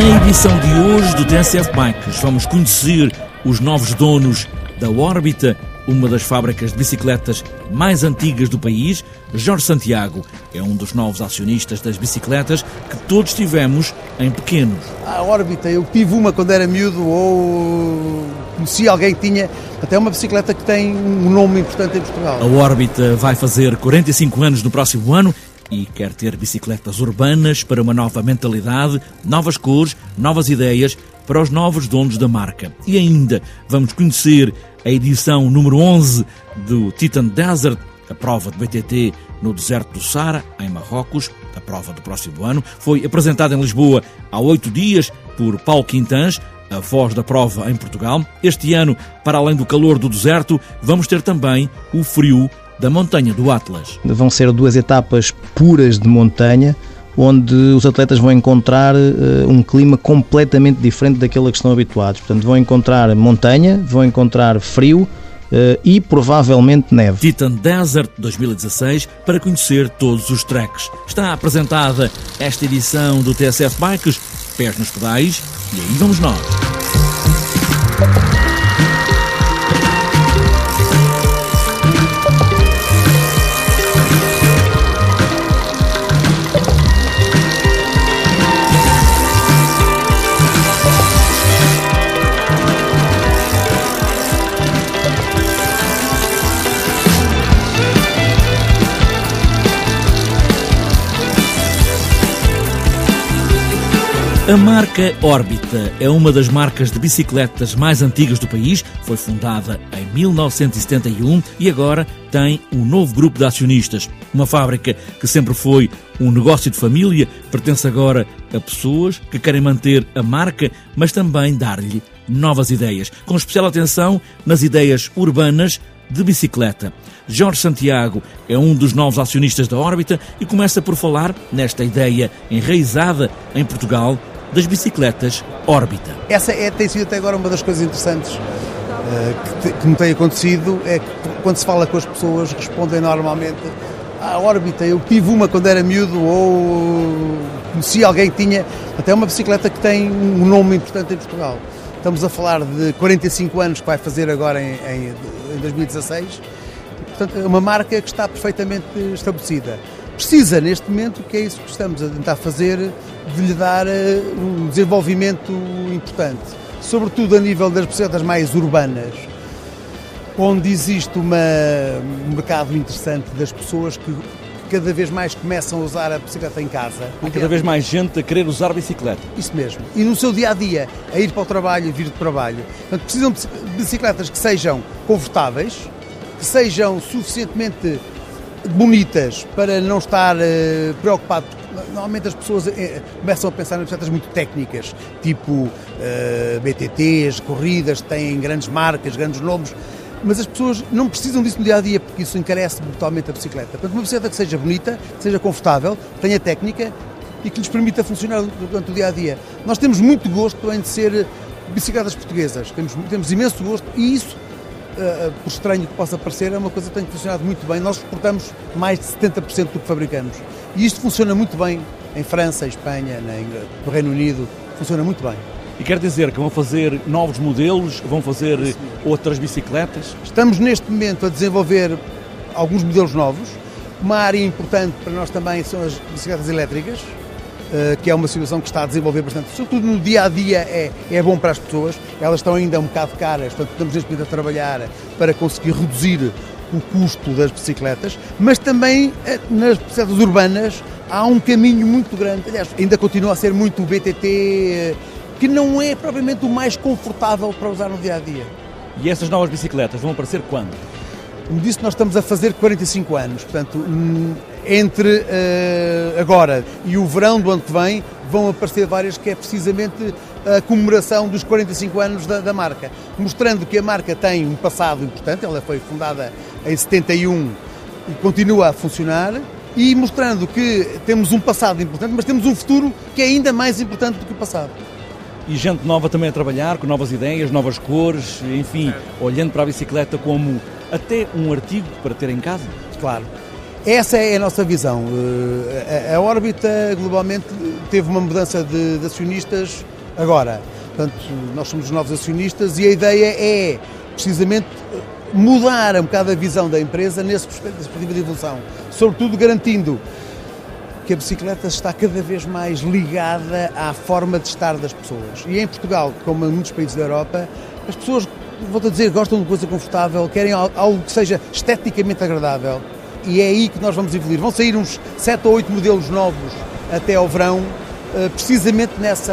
edição de hoje do TSF Bikes vamos conhecer os novos donos da Órbita, uma das fábricas de bicicletas mais antigas do país. Jorge Santiago é um dos novos acionistas das bicicletas que todos tivemos em pequenos. A Órbita, eu tive uma quando era miúdo ou conheci alguém que tinha até uma bicicleta que tem um nome importante em Portugal. A Órbita vai fazer 45 anos no próximo ano e quer ter bicicletas urbanas para uma nova mentalidade, novas cores, novas ideias para os novos donos da marca. E ainda vamos conhecer a edição número 11 do Titan Desert, a prova de BTT no deserto do Sara, em Marrocos, a prova do próximo ano. Foi apresentada em Lisboa há oito dias por Paulo Quintans, a voz da prova em Portugal. Este ano, para além do calor do deserto, vamos ter também o frio da montanha do Atlas. Vão ser duas etapas puras de montanha, onde os atletas vão encontrar uh, um clima completamente diferente daquele a que estão habituados. Portanto, vão encontrar montanha, vão encontrar frio, Uh, e provavelmente neve. Titan Desert 2016 para conhecer todos os tracks. Está apresentada esta edição do TSF Bikes, pés nos pedais, e aí vamos nós. A marca Orbita é uma das marcas de bicicletas mais antigas do país. Foi fundada em 1971 e agora tem um novo grupo de acionistas. Uma fábrica que sempre foi um negócio de família pertence agora a pessoas que querem manter a marca, mas também dar-lhe novas ideias, com especial atenção nas ideias urbanas de bicicleta. Jorge Santiago é um dos novos acionistas da Órbita e começa por falar nesta ideia enraizada em Portugal das bicicletas órbita. Essa é, tem sido até agora uma das coisas interessantes uh, que, te, que, me tem acontecido, é que quando se fala com as pessoas respondem normalmente à órbita. Eu tive uma quando era miúdo ou conheci alguém que tinha até uma bicicleta que tem um nome importante em Portugal. Estamos a falar de 45 anos que vai fazer agora em, em, em 2016. Portanto, é uma marca que está perfeitamente estabelecida. Precisa, neste momento, que é isso que estamos a tentar fazer, de lhe dar eh, um desenvolvimento importante, sobretudo a nível das bicicletas mais urbanas, onde existe uma, um mercado interessante das pessoas que cada vez mais começam a usar a bicicleta em casa. Há cada vez mais gente a querer usar a bicicleta. Isso mesmo. E no seu dia a dia, a ir para o trabalho e vir do trabalho. Portanto, precisam de bicicletas que sejam confortáveis, que sejam suficientemente bonitas para não estar uh, preocupado normalmente as pessoas eh, começam a pensar em bicicletas muito técnicas, tipo uh, eh, BTTs, corridas, têm grandes marcas, grandes nomes, mas as pessoas não precisam disso no dia a dia porque isso encarece brutalmente a bicicleta. Portanto, uma bicicleta que seja bonita, que seja confortável, que tenha técnica e que lhes permita funcionar durante o dia a dia. Nós temos muito gosto também de ser bicicletas portuguesas, temos, temos imenso gosto e isso Uh, por estranho que possa parecer, é uma coisa que tem funcionado muito bem. Nós exportamos mais de 70% do que fabricamos. E isto funciona muito bem em França, em Espanha, no Reino Unido, funciona muito bem. E quer dizer que vão fazer novos modelos, vão fazer outras bicicletas? Estamos neste momento a desenvolver alguns modelos novos. Uma área importante para nós também são as bicicletas elétricas, eh, que é uma situação que está a desenvolver bastante. Sobretudo no dia a dia é, é bom para as pessoas, elas estão ainda um bocado caras, portanto estamos neste momento a trabalhar para conseguir reduzir o custo das bicicletas, mas também eh, nas bicicletas urbanas há um caminho muito grande. Aliás, ainda continua a ser muito o BTT, eh, que não é propriamente o mais confortável para usar no dia a dia. E essas novas bicicletas vão aparecer quando? Como disse, nós estamos a fazer 45 anos, portanto, hum, entre uh, agora e o verão do ano que vem vão aparecer várias que é precisamente a comemoração dos 45 anos da, da, marca, mostrando que a marca tem um passado importante, ela foi fundada em 71 e continua a funcionar, e mostrando que temos um passado importante, mas temos um futuro que é ainda mais importante do que o passado. E gente nova também a trabalhar, com novas ideias, novas cores, enfim, olhando para a bicicleta como até um artigo para ter em casa? Claro. Essa é a nossa visão. Eh, a órbita globalmente teve uma mudança de, de acionistas agora. Portanto, nós somos os novos acionistas e a ideia é precisamente mudar um bocado a visão da empresa nesse perspectiva de evolução, sobretudo garantindo que a bicicleta está cada vez mais ligada à forma de estar das pessoas. E em Portugal, como em muitos países da Europa, as pessoas, vou-te dizer, gostam de coisa confortável, querem algo que seja esteticamente agradável. E é aí que nós vamos evoluir. Vão sair uns 7 ou 8 modelos novos até ao verão, eh, precisamente nessa,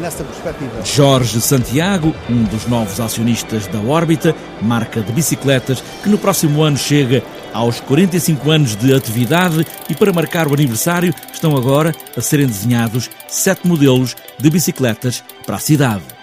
nessa perspectiva. Jorge Santiago, um dos novos acionistas da Órbita, marca de bicicletas que no próximo ano chega aos 45 anos de atividade e para marcar o aniversário estão agora a serem desenhados sete modelos de bicicletas para a cidade.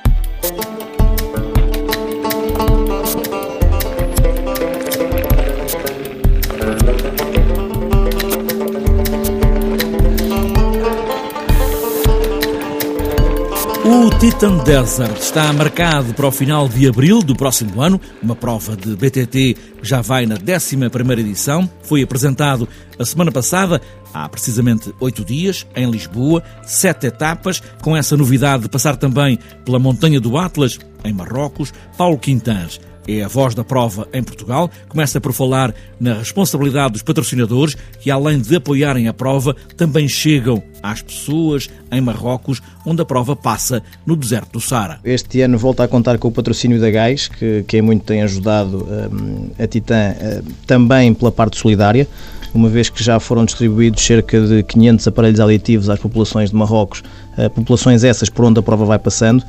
O Titan Desert está marcado para o final de abril do próximo ano, uma prova de BTT que já vai na 11ª edição. Foi apresentado a semana passada, há precisamente oito dias, em Lisboa, sete etapas, com essa novidade de passar também pela Montanha do Atlas, em Marrocos, Paulo Quintans é a voz da prova em Portugal. Começa por falar na responsabilidade dos patrocinadores que, além de apoiarem a prova, também chegam às pessoas em Marrocos, onde a prova passa no deserto do Sara. Este ano volta a contar com o patrocínio da GAIS, que, que é muito tem ajudado um, a Titã uh, também pela parte solidária uma vez que já foram distribuídos cerca de 500 aparelhos auditivos às populações de Marrocos, uh, populações essas por onde a prova vai passando,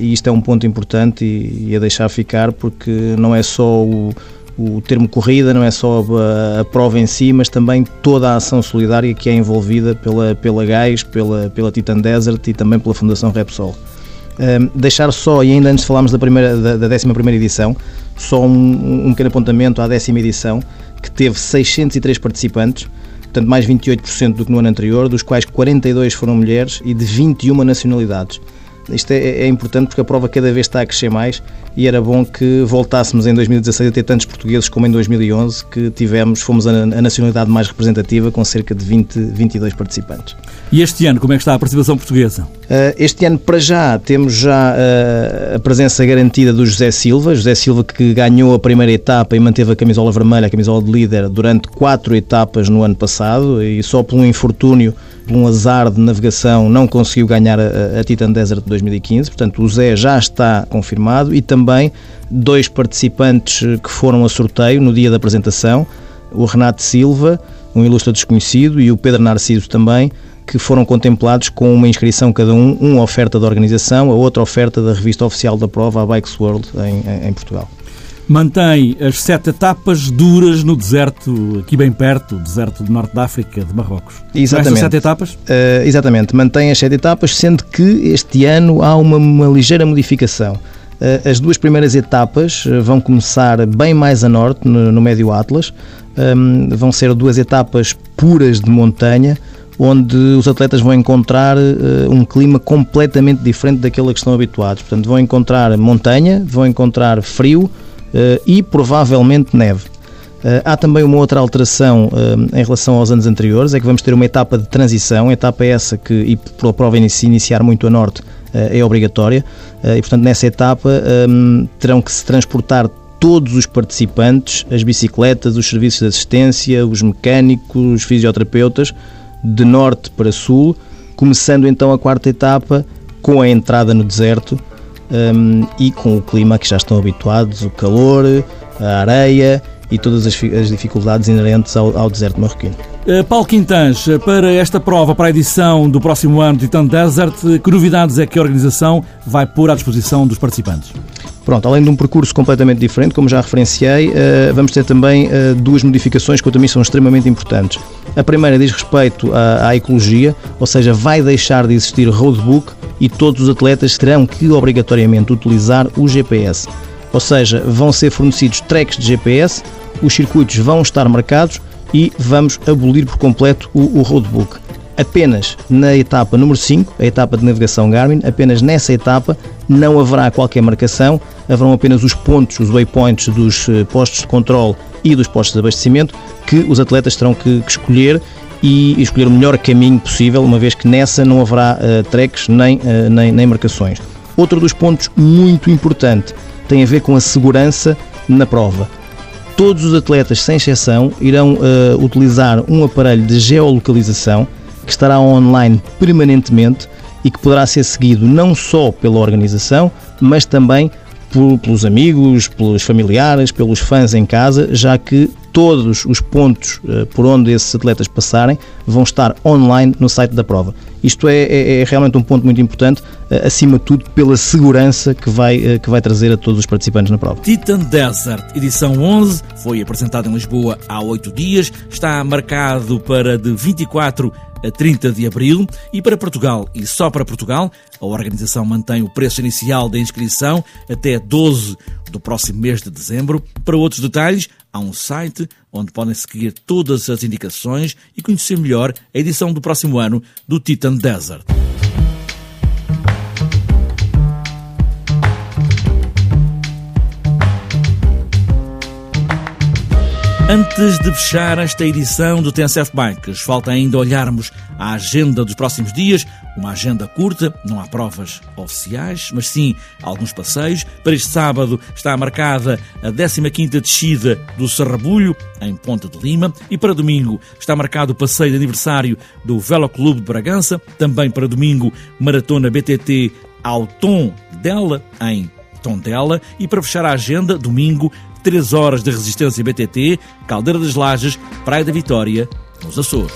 e isto é um ponto importante e, e a deixar ficar, porque não é só o, o termo corrida, não é só a, a, prova em si, mas também toda a ação solidária que é envolvida pela, pela GAIS, pela, pela Titan Desert e também pela Fundação Repsol. Um, deixar só, e ainda antes de falarmos da, primeira, da, da 11 edição, só um, um pequeno apontamento à décima edição, que teve 603 participantes, portanto mais 28% do que no ano anterior, dos quais 42 foram mulheres e de 21 nacionalidades. Isto é, é, importante porque a prova cada vez está a crescer mais e era bom que voltássemos em 2016 a ter tantos portugueses como em 2011, que tivemos, fomos a, a nacionalidade mais representativa com cerca de 20, 22 participantes. E este ano, como é que está a participação portuguesa? Uh, este ano, para já, temos já uh, a presença garantida do José Silva. José Silva que ganhou a primeira etapa e manteve a camisola vermelha, a camisola de líder, durante quatro etapas no ano passado e só por um infortúnio por um azar de navegação, não conseguiu ganhar a, a Titan Desert de 2015. Portanto, o Zé já está confirmado e também dois participantes que foram a sorteio no dia da apresentação: o Renato Silva, um ilustre desconhecido, e o Pedro Narciso também, que foram contemplados com uma inscrição cada um, uma oferta da organização, a outra oferta da revista oficial da prova, a Bikes World, em, em Portugal mantém as sete etapas duras no deserto, aqui bem perto, o deserto do norte da África, de Marrocos. Exatamente. sete etapas? Uh, exatamente, mantém as sete etapas, sendo que este ano há uma, uma ligeira modificação. Uh, as duas primeiras etapas uh, vão começar bem mais a norte, no, no Médio Atlas. Um, vão ser duas etapas puras de montanha, onde os atletas vão encontrar uh, um clima completamente diferente daquele a que estão habituados. Portanto, vão encontrar montanha, vão encontrar frio, eh, e provavelmente neve. Eh, há também uma outra alteração eh, em relação aos anos anteriores, é que vamos ter uma etapa de transição, etapa essa que, e pela prova iniciar muito a norte, é obrigatória, e portanto nessa etapa terão que se transportar todos os participantes, as bicicletas, os serviços de assistência, os mecânicos, os fisioterapeutas, de norte para sul, começando então a quarta etapa com a entrada no deserto um, e com o clima que já estão habituados, o calor, a areia e todas as, as dificuldades inerentes ao, ao deserto marroquino. Uh, Paulo Quintans, para esta prova, para a edição do próximo ano de Titan Desert, que novidades é que a organização vai pôr à disposição dos participantes? Pronto, além de um percurso completamente diferente, como já referenciei, uh, vamos ter também duas modificações que para mim são extremamente importantes. A primeira diz respeito à, à ecologia, ou seja, vai deixar de existir roadbook e todos os atletas terão que obrigatoriamente utilizar o GPS. Ou seja, vão ser fornecidos tracks de GPS, os circuitos vão estar marcados e vamos abolir por completo o, o roadbook. Apenas na etapa número 5, a etapa de navegação Garmin, apenas nessa etapa não haverá qualquer marcação, haverão apenas os pontos, os waypoints dos eh, postos de controle e dos postos de abastecimento que os atletas terão que, que escolher e escolher o melhor caminho possível, uma vez que nessa não haverá uh, treques nem, uh, nem, nem marcações. Outro dos pontos muito importante tem a ver com a segurança na prova. Todos os atletas, sem exceção, irão uh, utilizar um aparelho de geolocalização que estará online permanentemente e que poderá ser seguido não só pela organização, mas também por, pelos amigos, pelos familiares, pelos fãs em casa, já que todos os pontos uh, por onde esses atletas passarem vão estar online no site da prova. Isto é, é, é realmente um ponto muito importante, uh, acima de tudo pela segurança que vai, uh, que vai trazer a todos os participantes na prova. Titan Desert, edição 11, foi apresentado em Lisboa há oito dias, está marcado para de 24 a 30 de abril e para Portugal e só para Portugal, a organização mantém o preço inicial da inscrição até 12 do próximo mês de dezembro. Para outros detalhes, há um site onde podem seguir todas as indicações e conhecer melhor a edição do próximo ano do Titan Desert. Antes de fechar esta edição do TNCF Bikes, falta ainda olharmos a agenda dos próximos dias, uma agenda curta, não há provas oficiais, mas sim alguns passeios. Para este sábado está marcada a 15ª descida do Serrabulho, em Ponta de Lima, e para domingo está marcado o passeio de aniversário do Velo Clube de Bragança, também para domingo Maratona BTT ao Tom dela, em Tondela, e para fechar a agenda, domingo 3 horas de resistência BTT, Caldeira das Lajes, Praia da Vitória, nos Açores.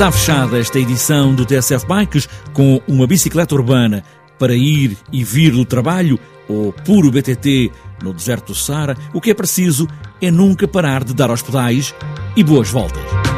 Está fechada esta edição do TSF Bikes com uma bicicleta urbana para ir e vir do trabalho ou puro BTT no deserto do Sara. O que é preciso é nunca parar de dar aos pedais e boas voltas.